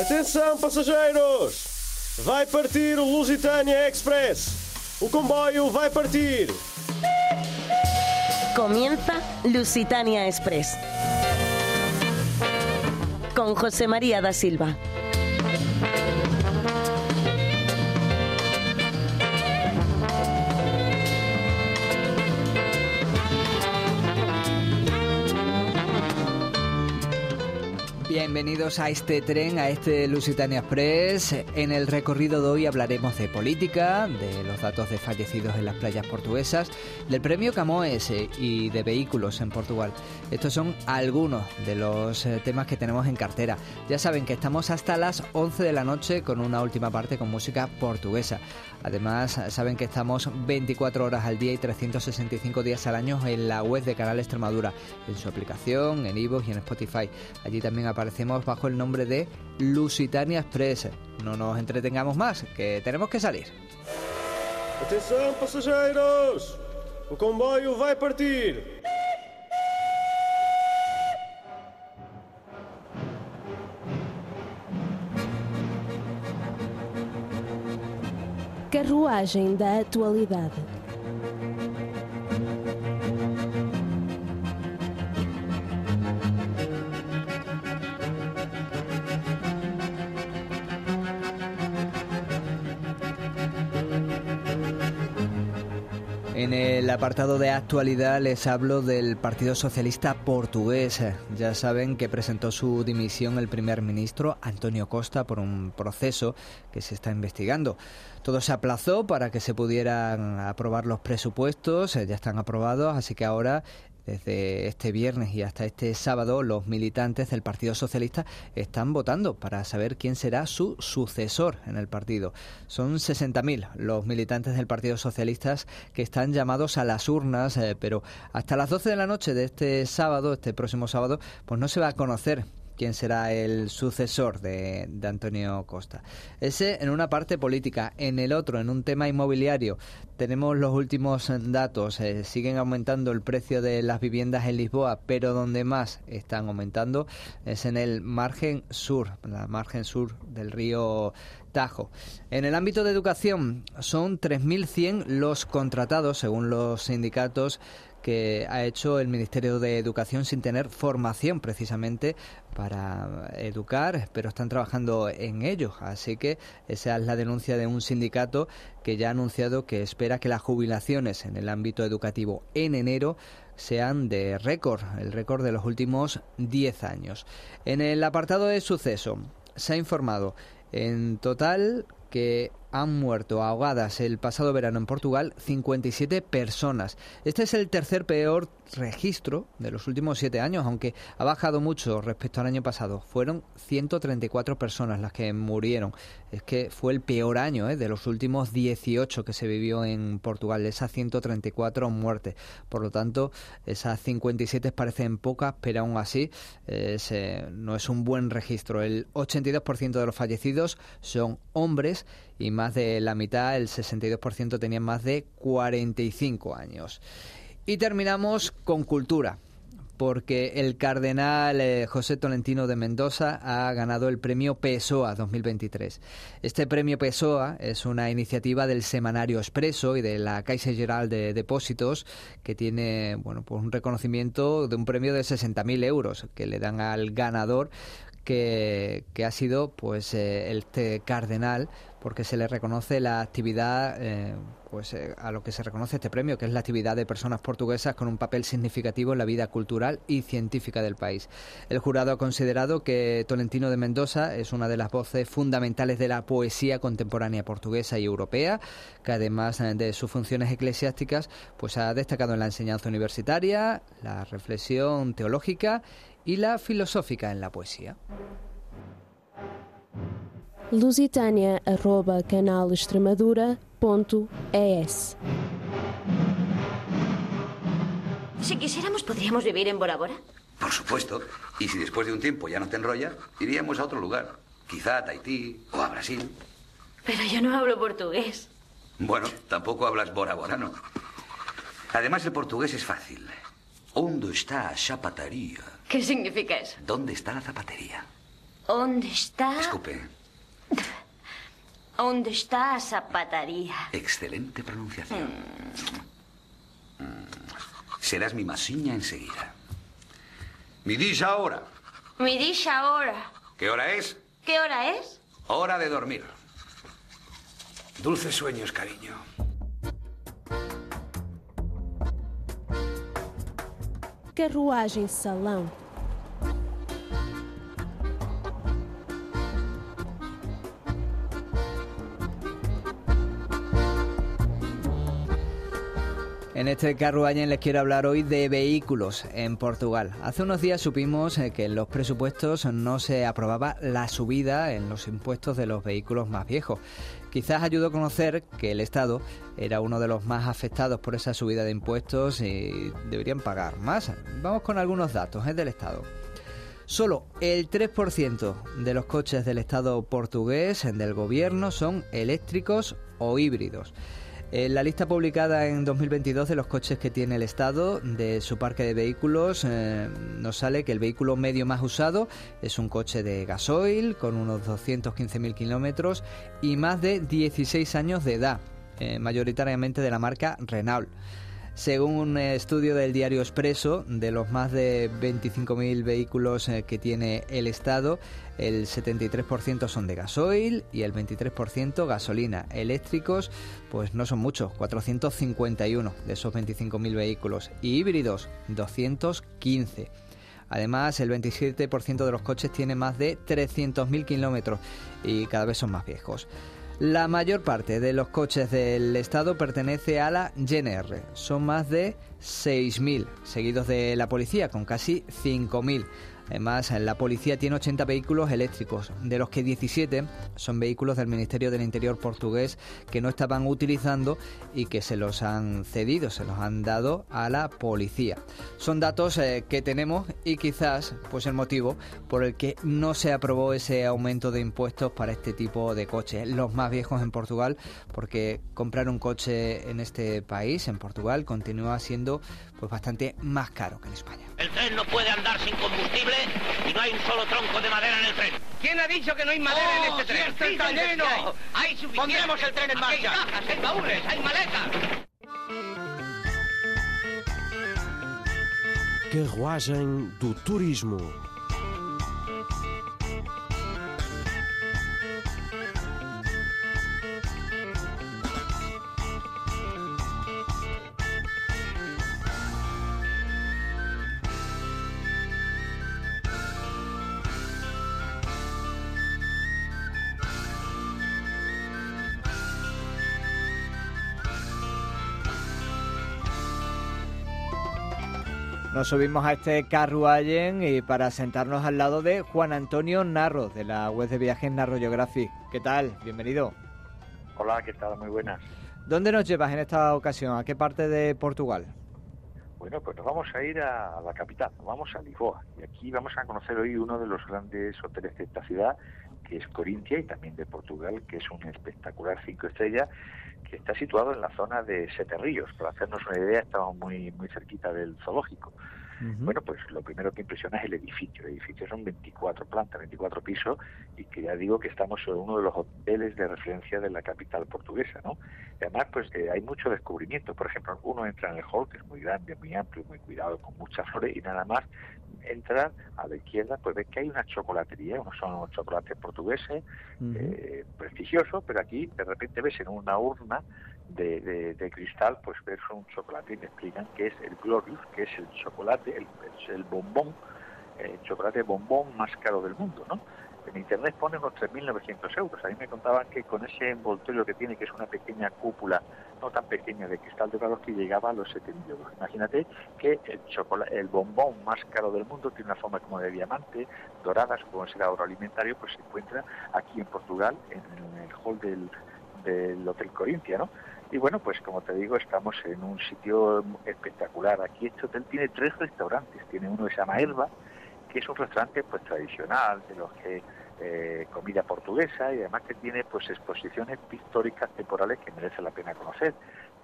Atenção, passageiros! Vai partir o Lusitania Express. O comboio vai partir. Comienza Lusitania Express. Con José María da Silva. Bienvenidos a este tren, a este Lusitania Express. En el recorrido de hoy hablaremos de política, de los datos de fallecidos en las playas portuguesas, del premio Camoes eh, y de vehículos en Portugal. Estos son algunos de los eh, temas que tenemos en cartera. Ya saben que estamos hasta las 11 de la noche con una última parte con música portuguesa. Además, saben que estamos 24 horas al día y 365 días al año en la web de Canal Extremadura, en su aplicación, en iVoox y en Spotify. Allí también aparece aparecemos bajo el nombre de Lusitania Express. No nos entretengamos más, que tenemos que salir. Atenção, passageiros! O comboio vai partir. Carruagem da Atualidade. En el apartado de actualidad les hablo del Partido Socialista Portugués. Ya saben que presentó su dimisión el primer ministro Antonio Costa por un proceso que se está investigando. Todo se aplazó para que se pudieran aprobar los presupuestos, ya están aprobados, así que ahora desde este viernes y hasta este sábado, los militantes del Partido Socialista están votando para saber quién será su sucesor en el partido. Son 60.000 los militantes del Partido Socialista que están llamados a las urnas, eh, pero hasta las 12 de la noche de este sábado, este próximo sábado, pues no se va a conocer quién será el sucesor de, Antonio Costa. Ese en una parte política, en el otro, en un tema inmobiliario, tenemos los últimos datos. Eh, siguen aumentando el precio de las viviendas en Lisboa, pero donde más están aumentando es en el margen sur, la margen sur del río Tajo. En el ámbito de educación son 3.100 los contratados, según los sindicatos que ha hecho el Ministerio de Educación sin tener formación precisamente para educar, pero están trabajando en ello. Así que esa es la denuncia de un sindicato que ya ha anunciado que espera que las jubilaciones en el ámbito educativo en enero sean de récord, el récord de los últimos 10 años. En el apartado de suceso se ha informado en total que han muerto ahogadas el pasado verano en Portugal 57 personas. Este es el tercer peor registro de los últimos siete años, aunque ha bajado mucho respecto al año pasado. Fueron 134 personas las que murieron. Es que fue el peor año ¿eh? de los últimos 18 que se vivió en Portugal, esas 134 muertes. Por lo tanto, esas 57 parecen pocas, pero aún así eh, no es un buen registro. El 82% de los fallecidos son hombres y más de la mitad, el 62%, tenían más de 45 años. Y terminamos con cultura porque el cardenal eh, José Tolentino de Mendoza ha ganado el premio PESOA 2023. Este premio PESOA es una iniciativa del Semanario Expreso y de la Caixa General de Depósitos que tiene bueno, pues un reconocimiento de un premio de 60.000 euros que le dan al ganador que, ha sido pues eh, este cardenal porque se le reconoce la actividad eh, pues eh, a lo que se reconoce este premio que es la actividad de personas portuguesas con un papel significativo en la vida cultural y científica del país. El jurado ha considerado que Tolentino de Mendoza es una de las voces fundamentales de la poesía contemporánea portuguesa y europea, que además de sus funciones eclesiásticas, pues ha destacado en la enseñanza universitaria, la reflexión teológica y la filosófica en la poesía. Lusitania arroba canalextremadura.es Si quisiéramos, podríamos vivir en Bora Bora. Por supuesto. Y si después de un tiempo ya no te enrolla, iríamos a otro lugar. Quizá a Tahití o a Brasil. Pero yo no hablo portugués. Bueno, tampoco hablas boraborano. Además, el portugués es fácil. ¿Dónde está zapatería? ¿Qué significa eso? ¿Dónde está la zapatería? ¿Dónde está? Escupe. ¿Dónde está esa pataría? Excelente pronunciación. Mm. Serás mi masiña enseguida. Mi dish ahora. Me dice ahora. ¿Qué hora es? ¿Qué hora es? Hora de dormir. Dulces sueños, cariño. Carruagem salão. En este carruaje les quiero hablar hoy de vehículos en Portugal. Hace unos días supimos eh, que en los presupuestos no se aprobaba la subida en los impuestos de los vehículos más viejos. Quizás ayudó a conocer que el Estado era uno de los más afectados por esa subida de impuestos y deberían pagar más. Vamos con algunos datos ¿eh? del Estado. Solo el 3% de los coches del Estado portugués, del gobierno, son eléctricos o híbridos. En la lista publicada en 2022 de los coches que tiene el Estado de su parque de vehículos eh, nos sale que el vehículo medio más usado es un coche de gasoil con unos 215.000 kilómetros y más de 16 años de edad, eh, mayoritariamente de la marca Renault. Según un estudio del diario Expreso, de los más de 25.000 vehículos eh, que tiene el Estado, el 73% son de gasoil y el 23% gasolina. Eléctricos, pues no son muchos, 451 de esos 25.000 vehículos. Y híbridos, 215. Además, el 27% de los coches tiene más de 300.000 kilómetros y cada vez son más viejos. La mayor parte de los coches del Estado pertenece a la GNR. Son más de 6.000, seguidos de la policía, con casi 5.000. Además, la policía tiene 80 vehículos eléctricos, de los que 17 son vehículos del Ministerio del Interior portugués que no estaban utilizando y que se los han cedido, se los han dado a la policía. Son datos eh, que tenemos y quizás pues el motivo por el que no se aprobó ese aumento de impuestos para este tipo de coches, los más viejos en Portugal, porque comprar un coche en este país, en Portugal, continúa siendo pues bastante más caro que en España. El tren no puede andar sin combustible y no hay un solo tronco de madera en el tren. ¿Quién ha dicho que no hay madera en este tren? Si está lleno. Hay suficiente. Pondremos el tren en Aquí marcha. Hay cajas, hay baúles, hay maletas. Carruagem do Turismo. Nos subimos a este carruaje y para sentarnos al lado de Juan Antonio Narro, de la web de viajes Narro Geographic. ¿Qué tal? Bienvenido. Hola, ¿qué tal? Muy buenas. ¿Dónde nos llevas en esta ocasión? ¿A qué parte de Portugal? Bueno, pues nos vamos a ir a la capital, vamos a Lisboa. Y aquí vamos a conocer hoy uno de los grandes hoteles de esta ciudad, que es Corintia, y también de Portugal, que es un espectacular cinco estrellas, que está situado en la zona de Sete Ríos. Para hacernos una idea, estamos muy, muy cerquita del zoológico. Bueno, pues lo primero que impresiona es el edificio. El edificio son 24 plantas, 24 pisos, y que ya digo que estamos en uno de los hoteles de referencia de la capital portuguesa, ¿no? Y además, pues eh, hay mucho descubrimiento. Por ejemplo, uno entra en el hall, que es muy grande, muy amplio, muy cuidado, con muchas flores, y nada más entra a la izquierda, pues ves que hay una chocolatería, unos son unos chocolates portugueses, eh, prestigiosos, pero aquí de repente ves en una urna de, de- de cristal, pues ves un chocolate y me explican que es el Glorious, que es el chocolate, el, el bombón, el chocolate bombón más caro del mundo, ¿no? En internet pone unos 3.900 euros. A mí me contaban que con ese envoltorio que tiene, que es una pequeña cúpula, no tan pequeña, de cristal dorado, que llegaba a los 7.000 euros. Imagínate que el, chocolate, el bombón más caro del mundo tiene una forma como de diamante, dorada, supongo que será agroalimentario, pues se encuentra aquí en Portugal, en el hall del, del Hotel Corintia, ¿no? Y bueno, pues como te digo, estamos en un sitio espectacular. Aquí este hotel tiene tres restaurantes. Tiene uno que se llama Herba, que es un restaurante pues tradicional, de los que eh, comida portuguesa y además que tiene pues exposiciones pictóricas temporales que merece la pena conocer.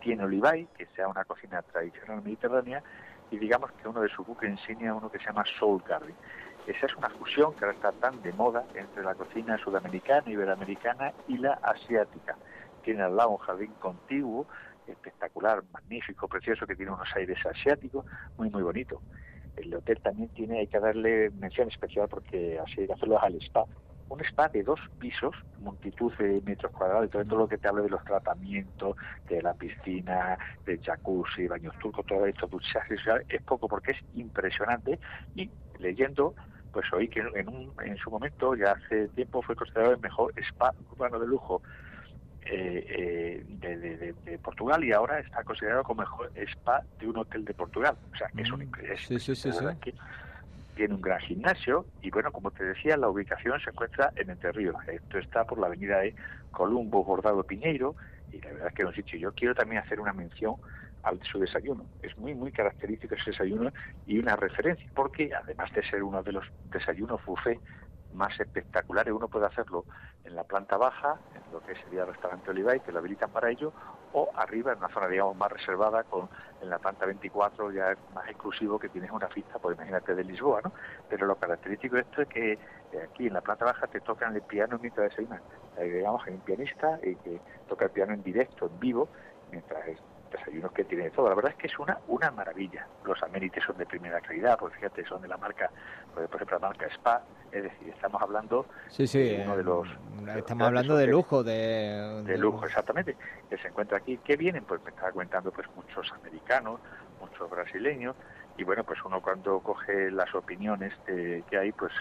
Tiene Olivay, que sea una cocina tradicional mediterránea, y digamos que uno de sus buques insignia uno que se llama Soul Garden. Esa es una fusión que ahora está tan de moda entre la cocina sudamericana, iberoamericana y la asiática. Tiene al lado un jardín contiguo, espectacular, magnífico, precioso, que tiene unos aires asiáticos, muy, muy bonito. El hotel también tiene, hay que darle mención especial porque así hay que hacerlo al spa. Un spa de dos pisos, multitud de metros cuadrados, y todo, todo lo que te habla de los tratamientos, de la piscina, de jacuzzi, baños turcos, todo esto, duchaje, es poco porque es impresionante. Y leyendo, pues oí que en, un, en su momento, ya hace tiempo, fue considerado el mejor spa urbano de lujo eh, de, de, de, Portugal y ahora está considerado como mejor spa de un hotel de Portugal. O sea, que es un es, sí, sí, sí, sí. que tiene un gran gimnasio y bueno, como te decía, la ubicación se encuentra en Entre Ríos. Esto está por la avenida de Columbo, Bordado, Piñeiro y la verdad es que es un sitio. Yo quiero también hacer una mención al su desayuno. Es muy, muy característico ese desayuno y una referencia, porque además de ser uno de los desayunos buffet más espectaculares, uno puede hacerlo en la planta baja, en lo que sería el restaurante Olivay, que lo habilitan para ello, o arriba en una zona, digamos, más reservada, con en la planta 24 ya es más exclusivo, que tienes una fiesta, pues imagínate, de Lisboa, ¿no? Pero lo característico de esto es que eh, aquí en la planta baja te tocan el piano mientras desayunas. Eh, digamos, hay un pianista y que toca el piano en directo, en vivo, mientras desayunos que tiene todo. La verdad es que es una una maravilla. Los amenities son de primera calidad, porque fíjate, son de la marca, por ejemplo, la marca Spa. Es decir, estamos hablando sí, sí, de uno de los... Estamos hablando de lujo, de, de... lujo, exactamente, que se encuentra aquí. ¿Qué vienen? Pues me estaba comentando pues muchos americanos, muchos brasileños, y bueno, pues uno cuando coge las opiniones de, que hay, pues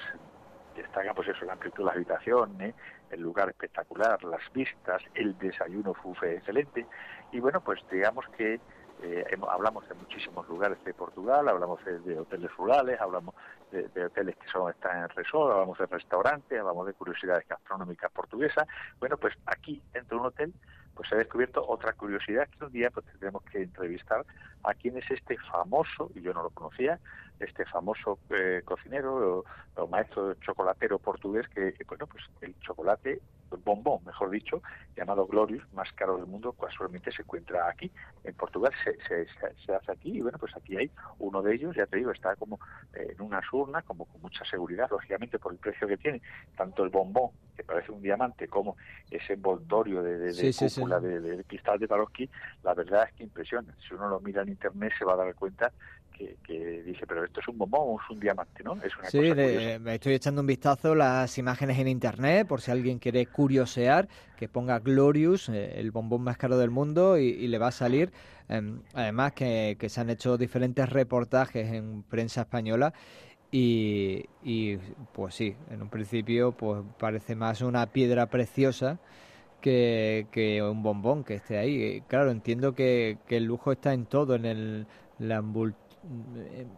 destaca pues eso, la amplitud de la habitación, ¿eh? el lugar espectacular, las vistas, el desayuno fue excelente y bueno, pues digamos que eh, hablamos de muchísimos lugares de Portugal, hablamos de, hoteles rurales, hablamos de, hoteles que son están en resort, hablamos de restaurantes, hablamos de curiosidades gastronómicas portuguesas. Bueno, pues aquí, dentro de un hotel, pues se ha descubierto otra curiosidad que un día pues tendremos que entrevistar a quién es este famoso, y yo no lo conocía, este famoso eh, cocinero o, maestro chocolatero portugués que, bueno, pues el chocolate bombón, mejor dicho, llamado Glorious, más caro del mundo, casualmente se encuentra aquí. En Portugal se, se, se, hace aquí y bueno, pues aquí hay uno de ellos, ya te digo, está como eh, en unas urnas, como con mucha seguridad, lógicamente por el precio que tiene, tanto el bombón, que parece un diamante, como ese envoltorio de, de, de sí, cúpula sí, de, de, cristal de Taroski, la verdad es que impresiona. Si uno lo mira en internet se va a dar cuenta que, que, dice, pero esto es un bombón o es un diamante, ¿no? Es una sí, cosa de, me estoy echando un vistazo las imágenes en internet, por si alguien quiere curiosear, que ponga Glorious, eh, el bombón más caro del mundo, y, y le va a salir. Eh, además que, que, se han hecho diferentes reportajes en prensa española. Y, y pues sí, en un principio pues parece más una piedra preciosa que, que, un bombón que esté ahí. Claro, entiendo que, que el lujo está en todo, en el, la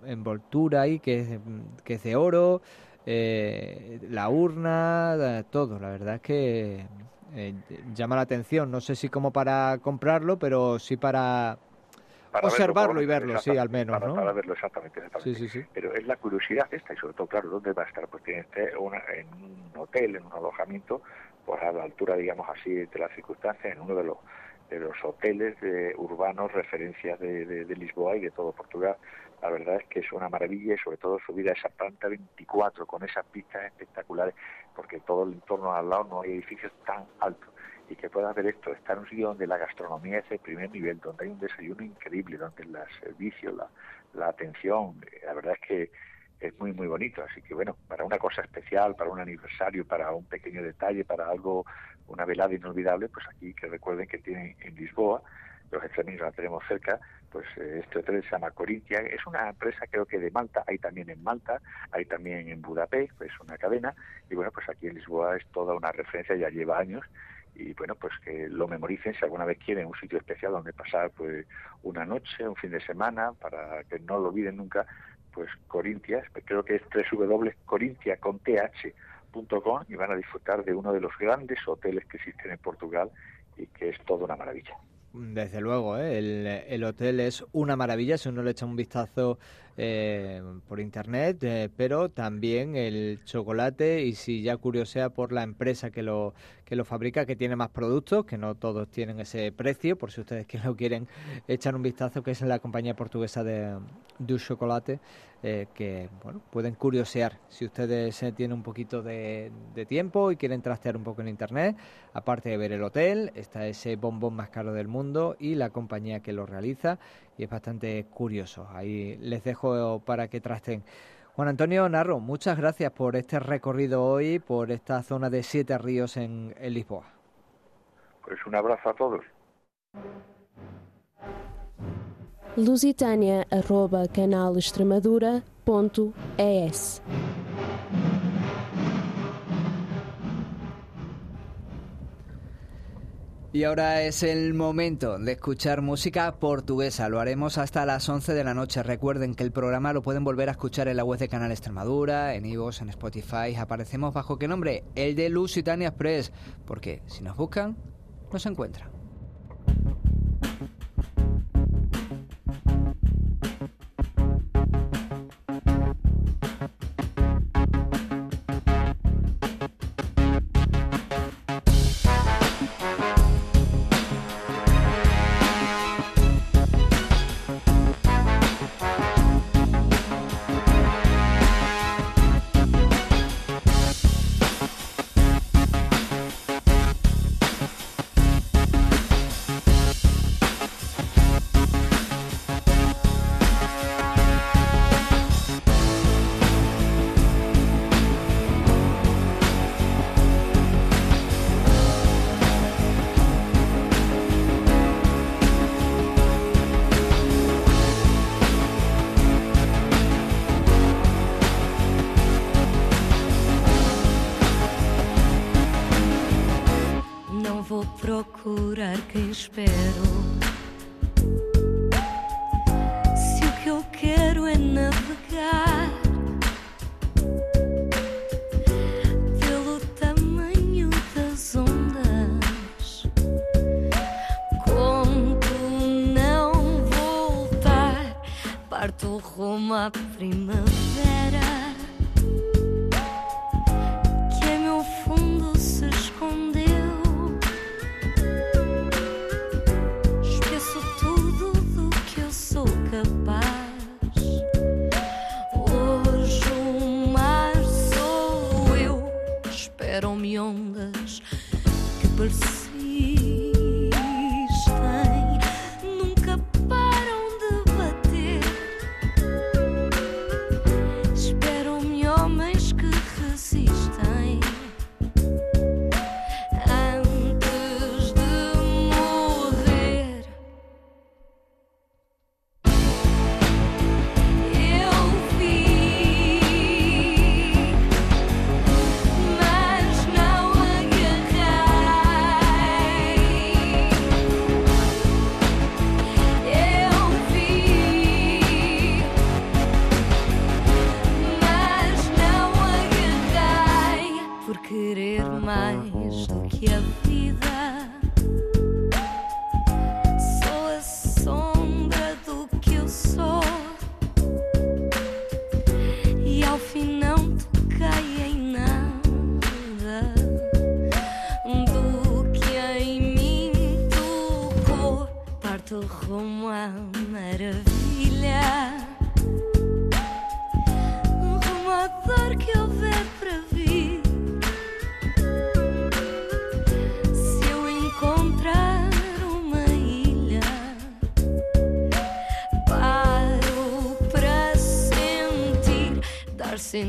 envoltura ahí que es, que es de oro, eh, la urna, todo. La verdad es que eh, llama la atención. No sé si como para comprarlo, pero sí para, para observarlo verlo, y verlo, sí, al menos, para, ¿no? Para verlo exactamente, exactamente. Sí, sí, sí. Pero es la curiosidad esta y sobre todo, claro, ¿dónde va a estar? Pues tiene una, en un hotel, en un alojamiento, pues a la altura, digamos así, de las circunstancias, en uno de los de los hoteles de, urbanos, referencias de, de, de, Lisboa y de todo Portugal. La verdad es que es una maravilla y sobre todo subir a esa planta 24 con esas pistas espectaculares, porque todo el entorno al lado no hay edificios tan altos y que puedas ver esto, estar en un sitio donde la gastronomía es de primer nivel, donde hay un desayuno increíble, donde el servicio, la, la atención, la verdad es que es muy muy bonito. Así que bueno para una cosa especial para un aniversario para un pequeño detalle para algo una velada inolvidable pues aquí que recuerden que tienen en Lisboa los extremis la tenemos cerca pues este hotel se llama Corintia. Es una empresa creo que de Malta hay también en Malta hay también en Budapest es una cadena y bueno pues aquí en Lisboa es toda una referencia ya lleva años y bueno pues que lo memoricen si alguna vez quieren un sitio especial donde pasar pues una noche un fin de semana para que no lo olviden nunca pues Corintias, creo que es www.corintia.com y van a disfrutar de uno de los grandes hoteles que existen en Portugal y que es toda una maravilla. Desde luego, ¿eh? el, el, hotel es una maravilla si uno le echa un vistazo eh, por internet, eh, pero también el chocolate y si ya curiosea por la empresa que lo que lo fabrica, que tiene más productos, que no todos tienen ese precio, por si ustedes que lo quieren echar un vistazo, que es la compañía portuguesa de Du Chocolate, eh, que bueno, pueden curiosear si ustedes eh, tienen un poquito de, tiempo y quieren trastear un poco en internet. Aparte de ver el hotel, está ese bombón más caro del mundo y la compañía que lo realiza y es bastante curioso. Ahí les dejo para que trasten. Juan Antonio Narro, muchas gracias por este recorrido hoy, por esta zona de Siete Ríos en, en Lisboa. Pues un abrazo a todos. lusitania@canalextremadura.es Y ahora es el momento de escuchar música portuguesa. Lo haremos hasta las 11 de la noche. Recuerden que el programa lo pueden volver a escuchar en la web de Canal Extremadura, en Ivos, en Spotify. Aparecemos bajo qué nombre? El de Lusitania Express. Porque si nos buscan, nos encuentran. Dar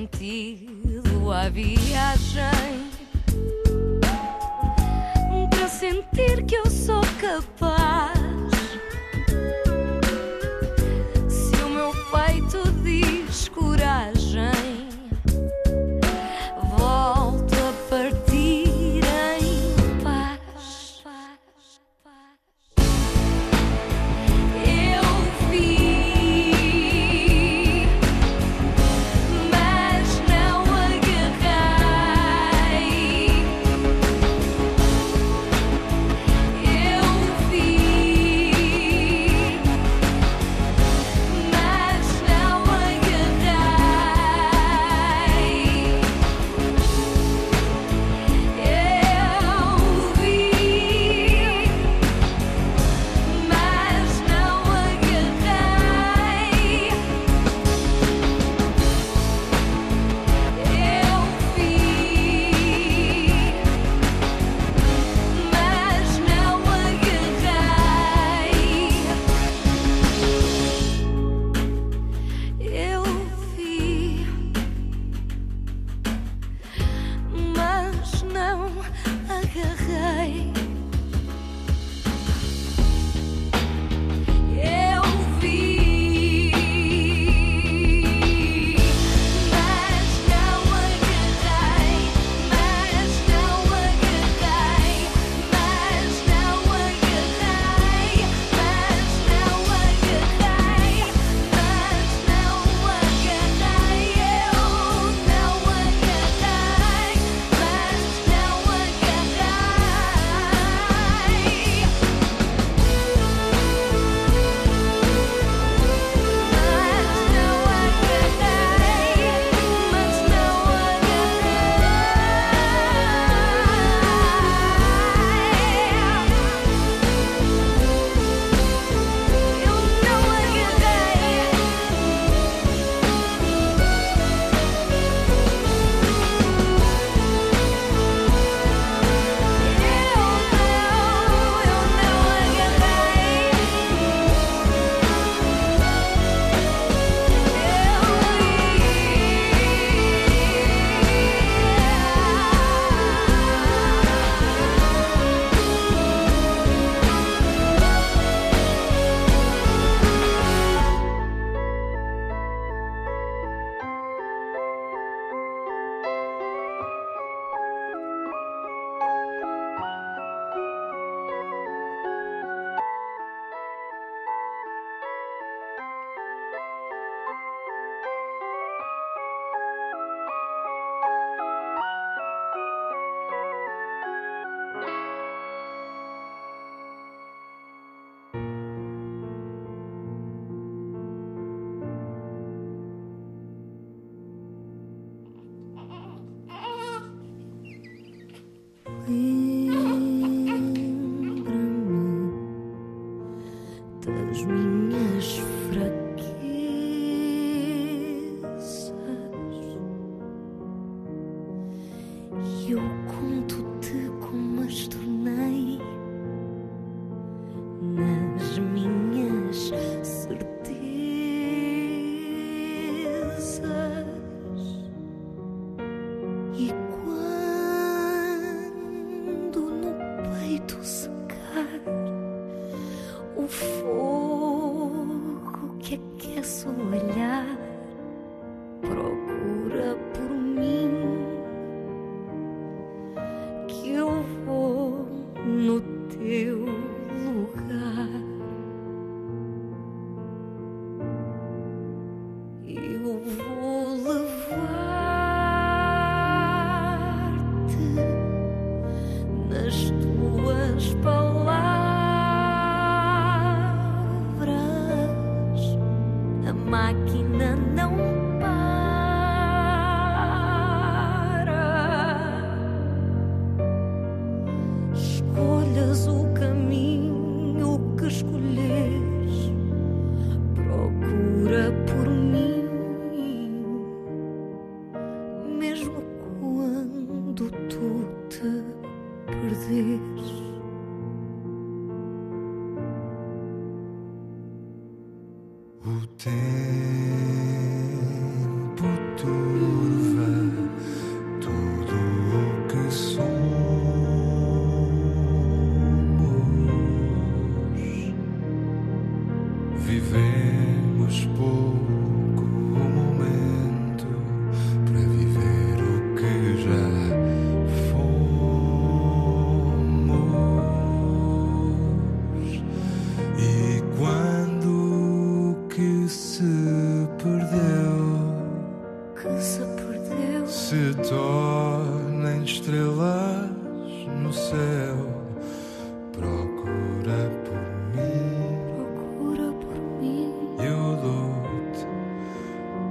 no teu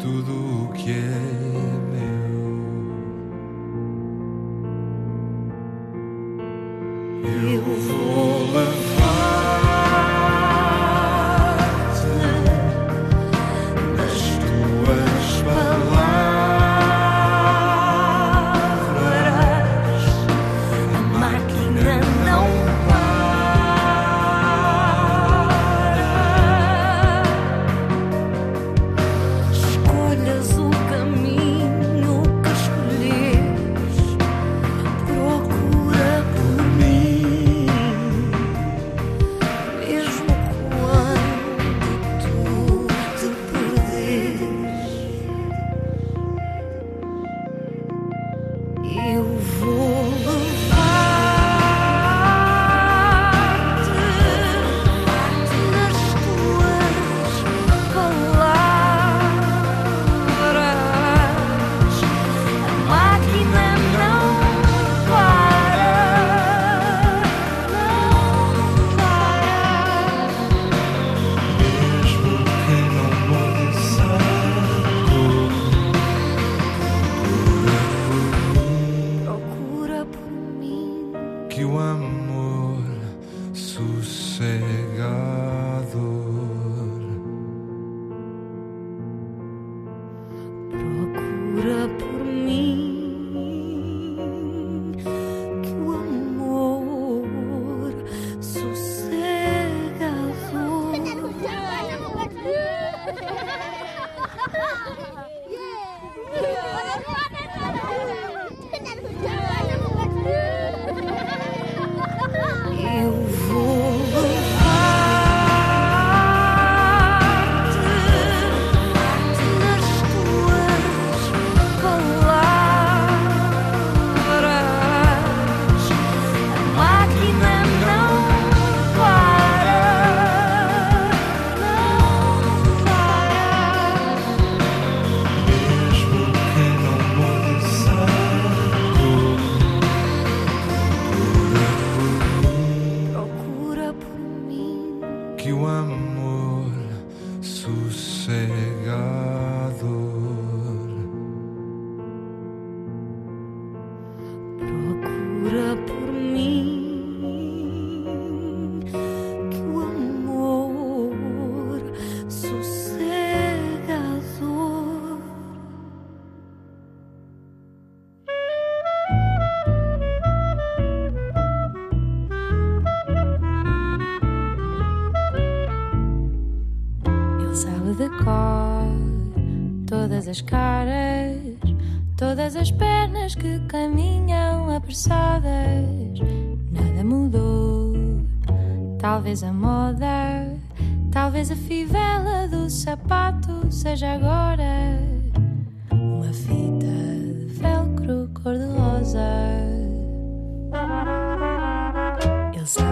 tudo o que é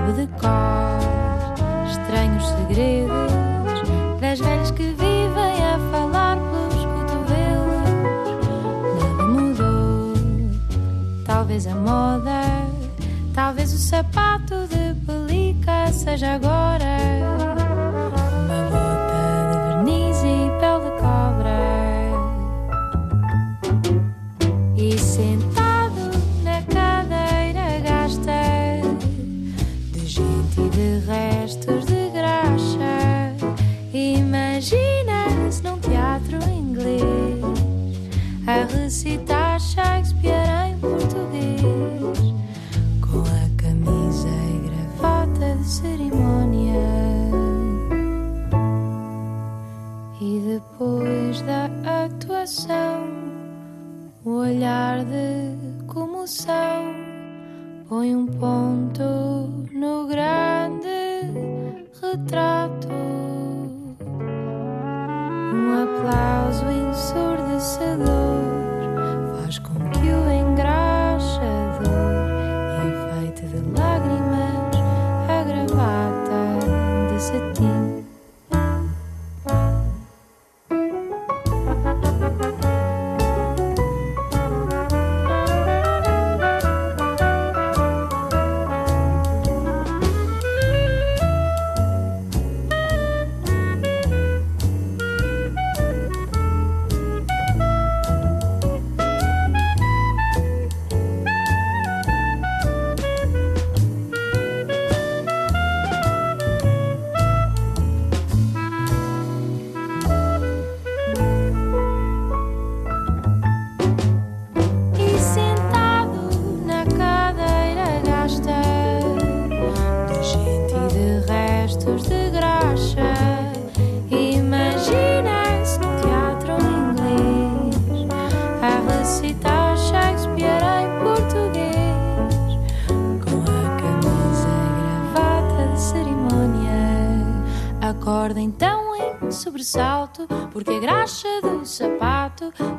sabe de cor estranhos segredos das velhas que vivem a falar pelos cotovelos. Nada mudou, talvez a moda, talvez o sapato de pelica seja agora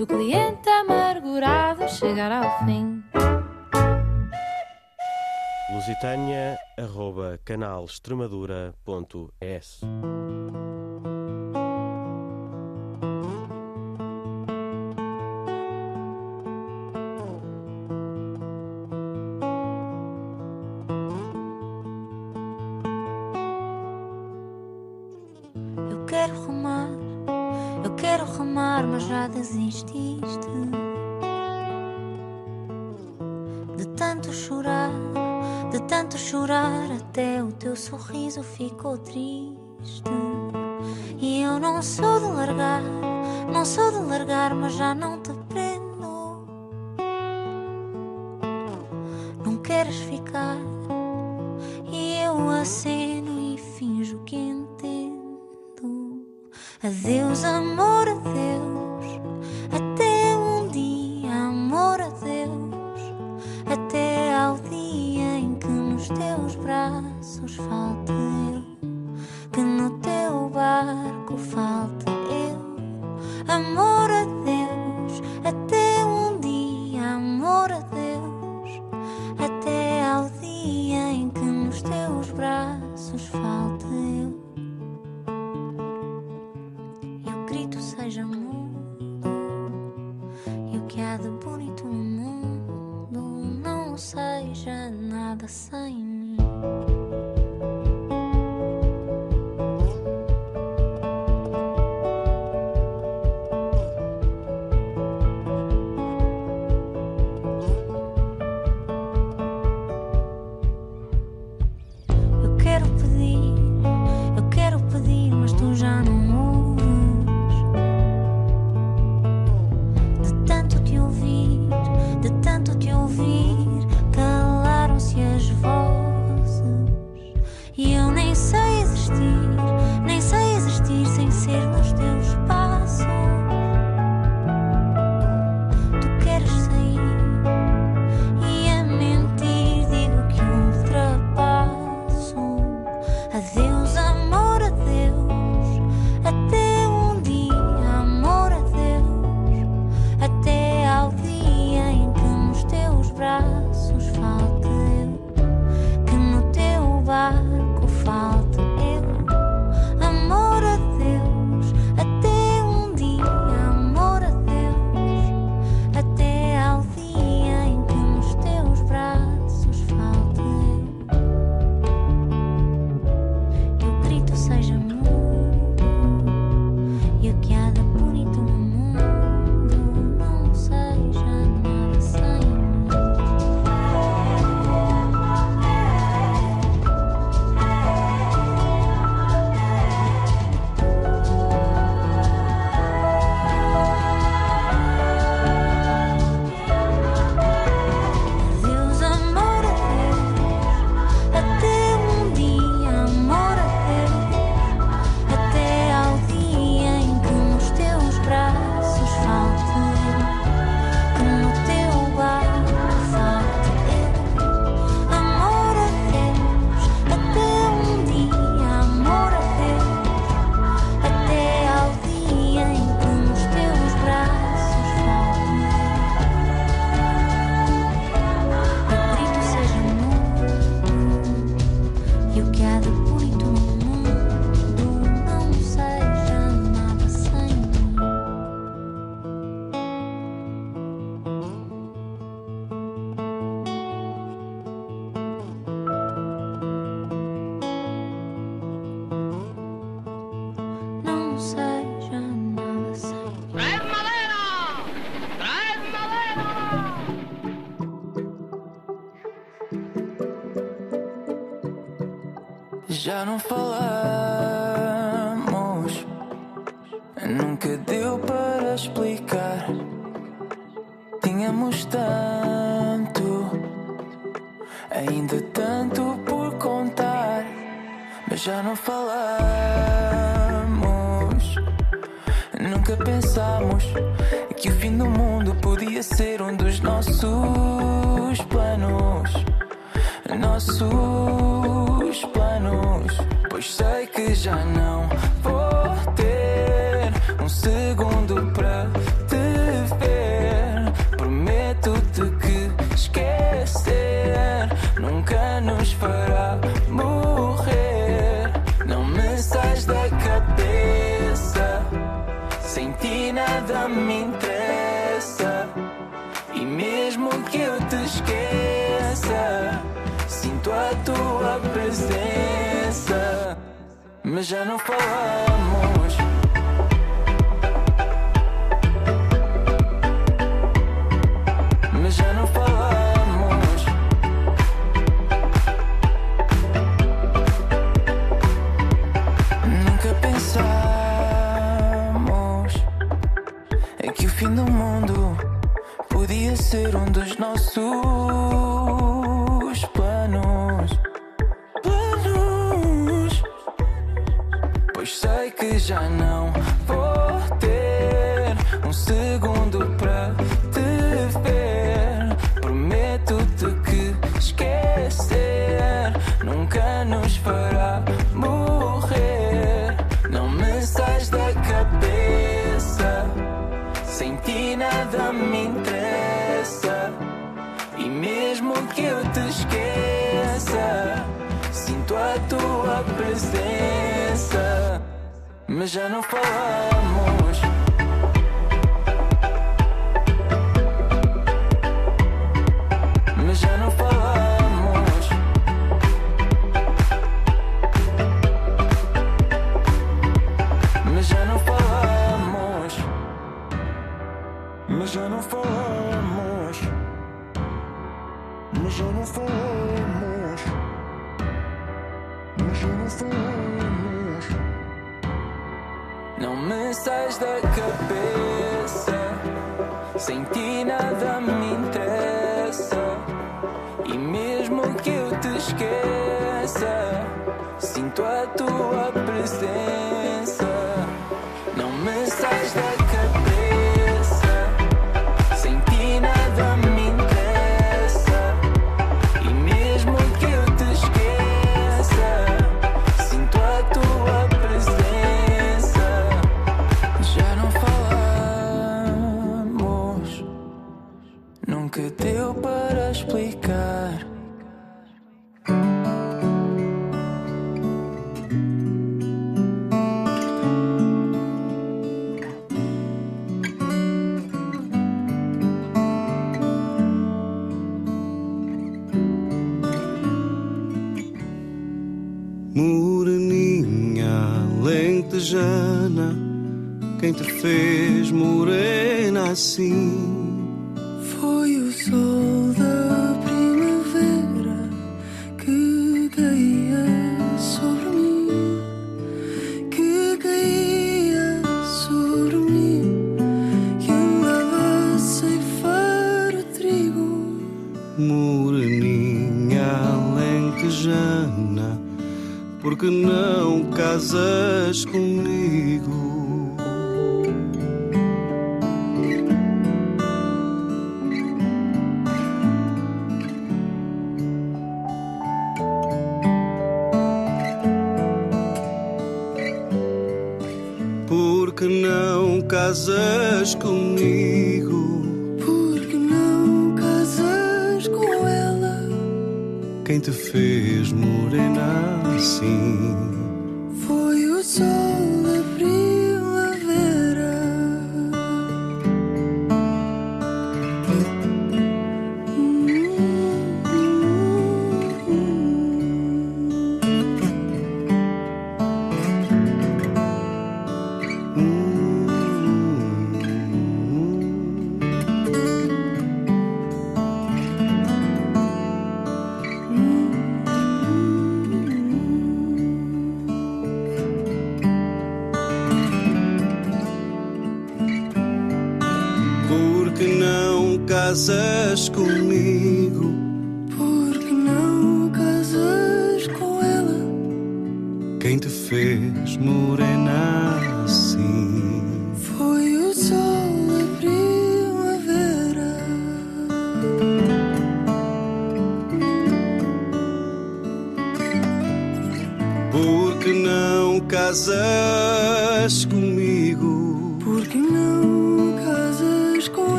do cliente amargurado chegar ao fim. Lusitânia, arroba, canal Extremadura.es chorar até o teu sorriso ficou triste. E eu não sou de largar, não sou de largar, mas já não te prendo. Não queres ficar e eu aceno e finjo que entendo. Adeus, amor. closer. Podia ser um dos nossos planos. Planos. Pois sei que já não. mas já não falamos.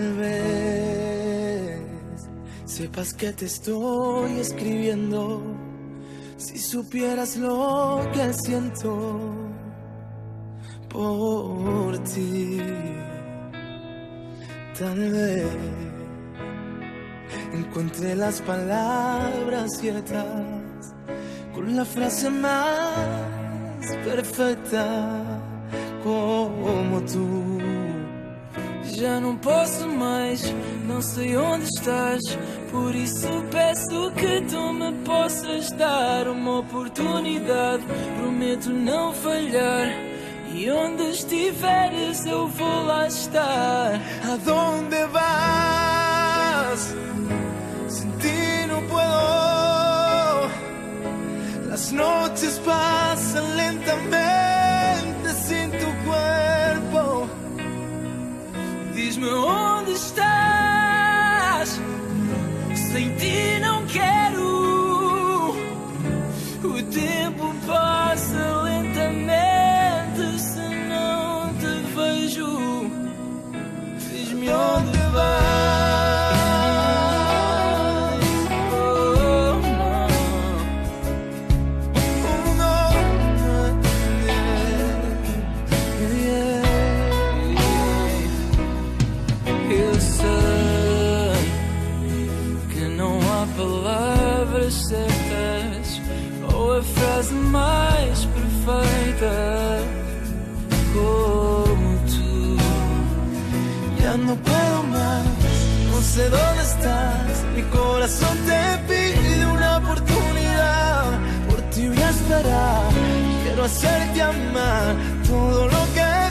Tal vez sepas que te estoy escribiendo. Si supieras lo que siento por ti, tal vez encuentre las palabras ciertas con la frase más perfecta como tú. Já não posso mais, não sei onde estás. Por isso peço que tu me possas dar uma oportunidade. Prometo não falhar. E onde estiveres, eu vou lá estar. Aonde vas? Sin ti no puedo. Las noches pasan me on frase mais perfeita como tu. Ya no puedo más, no sé dónde estás. Mi corazón te pide una oportunidad. Por ti voy a esperar. Quiero hacerte amar. Todo lo que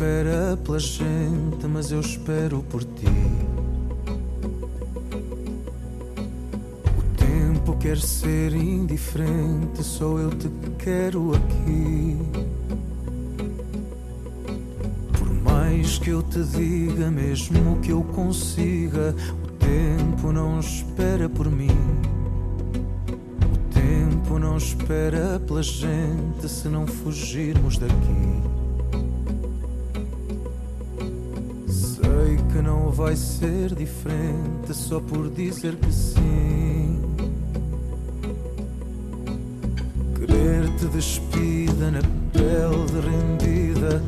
espera pela gente, mas eu espero por ti. O tempo quer ser indiferente, só eu te quero aqui. Por mais que eu te diga, mesmo que eu consiga, o tempo não espera por mim. O tempo não espera pela gente se não fugirmos daqui. Vai ser diferente só por dizer que sim. Querer-te despida na pele derrendida.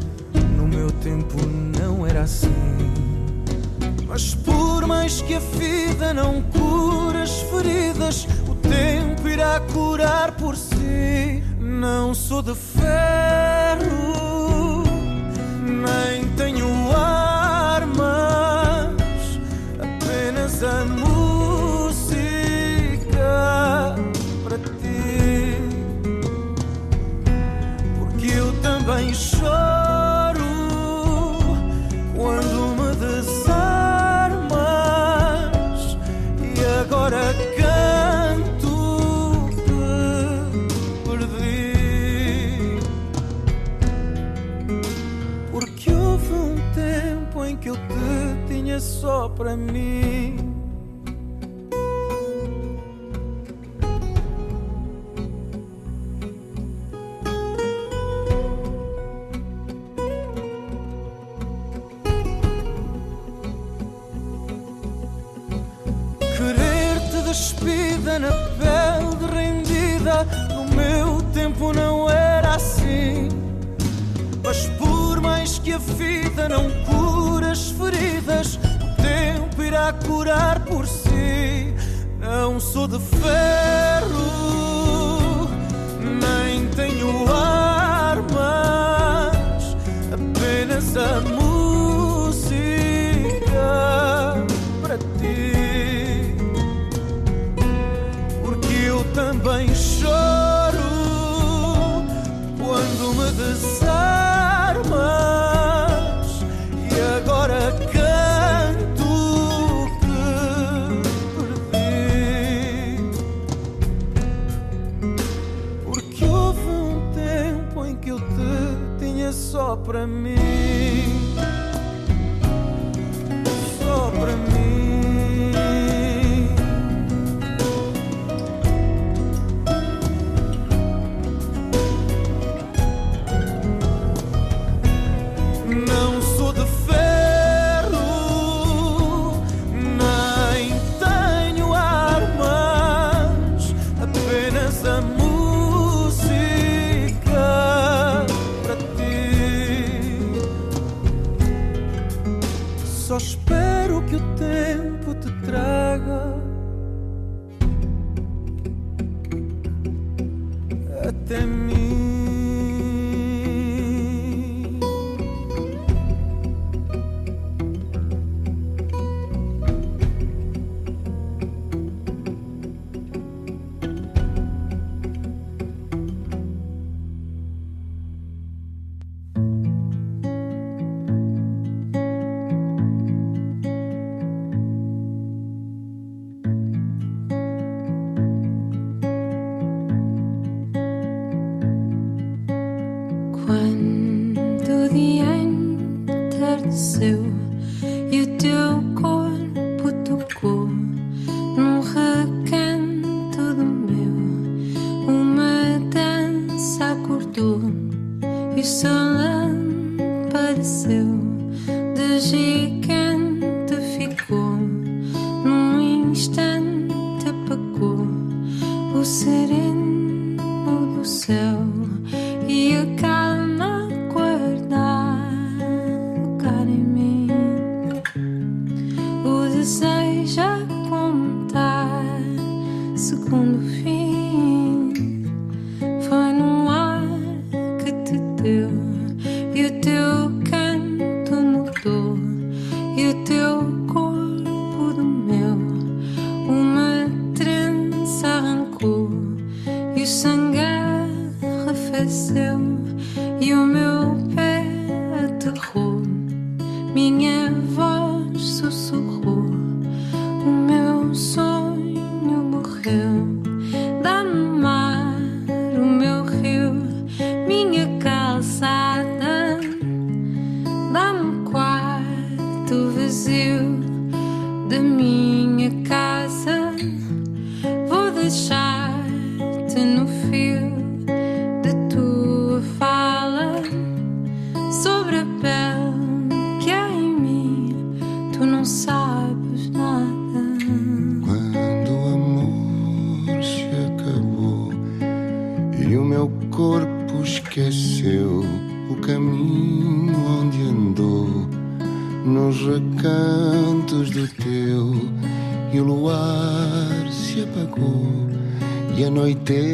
No meu tempo não era assim. Mas por mais que a vida não cura as feridas, o tempo irá curar por si. Não sou de ferro, só para mim. Querer-te despida na pele rendida No meu tempo não era assim Mas por mais que a vida não cura as feridas irá curar por si. Não sou de ferro Nem tenho armas Apenas a só para mim do? Does she care?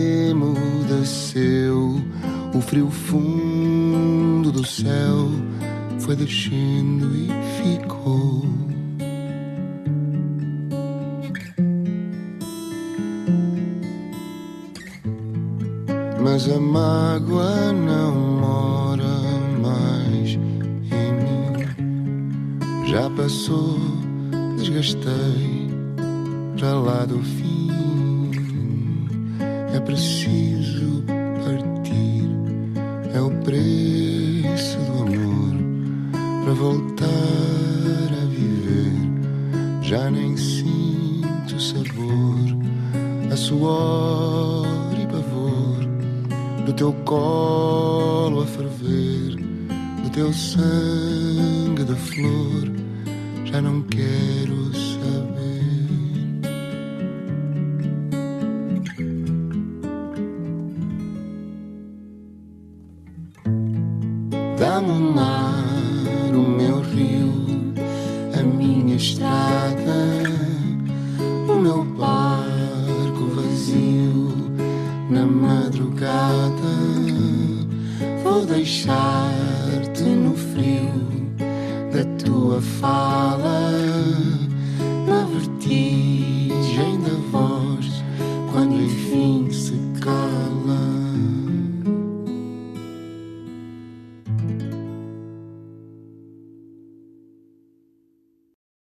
Noite emudeceu o frio fundo do céu foi descendo e ficou Mas a mágoa não mora mais em mim. Já passou, desgastei para lá do fim. Preciso partir, é o preço do amor para voltar a viver. Já nem sinto sabor, a suor e pavor do teu colo a ferver, do teu sangue de flor,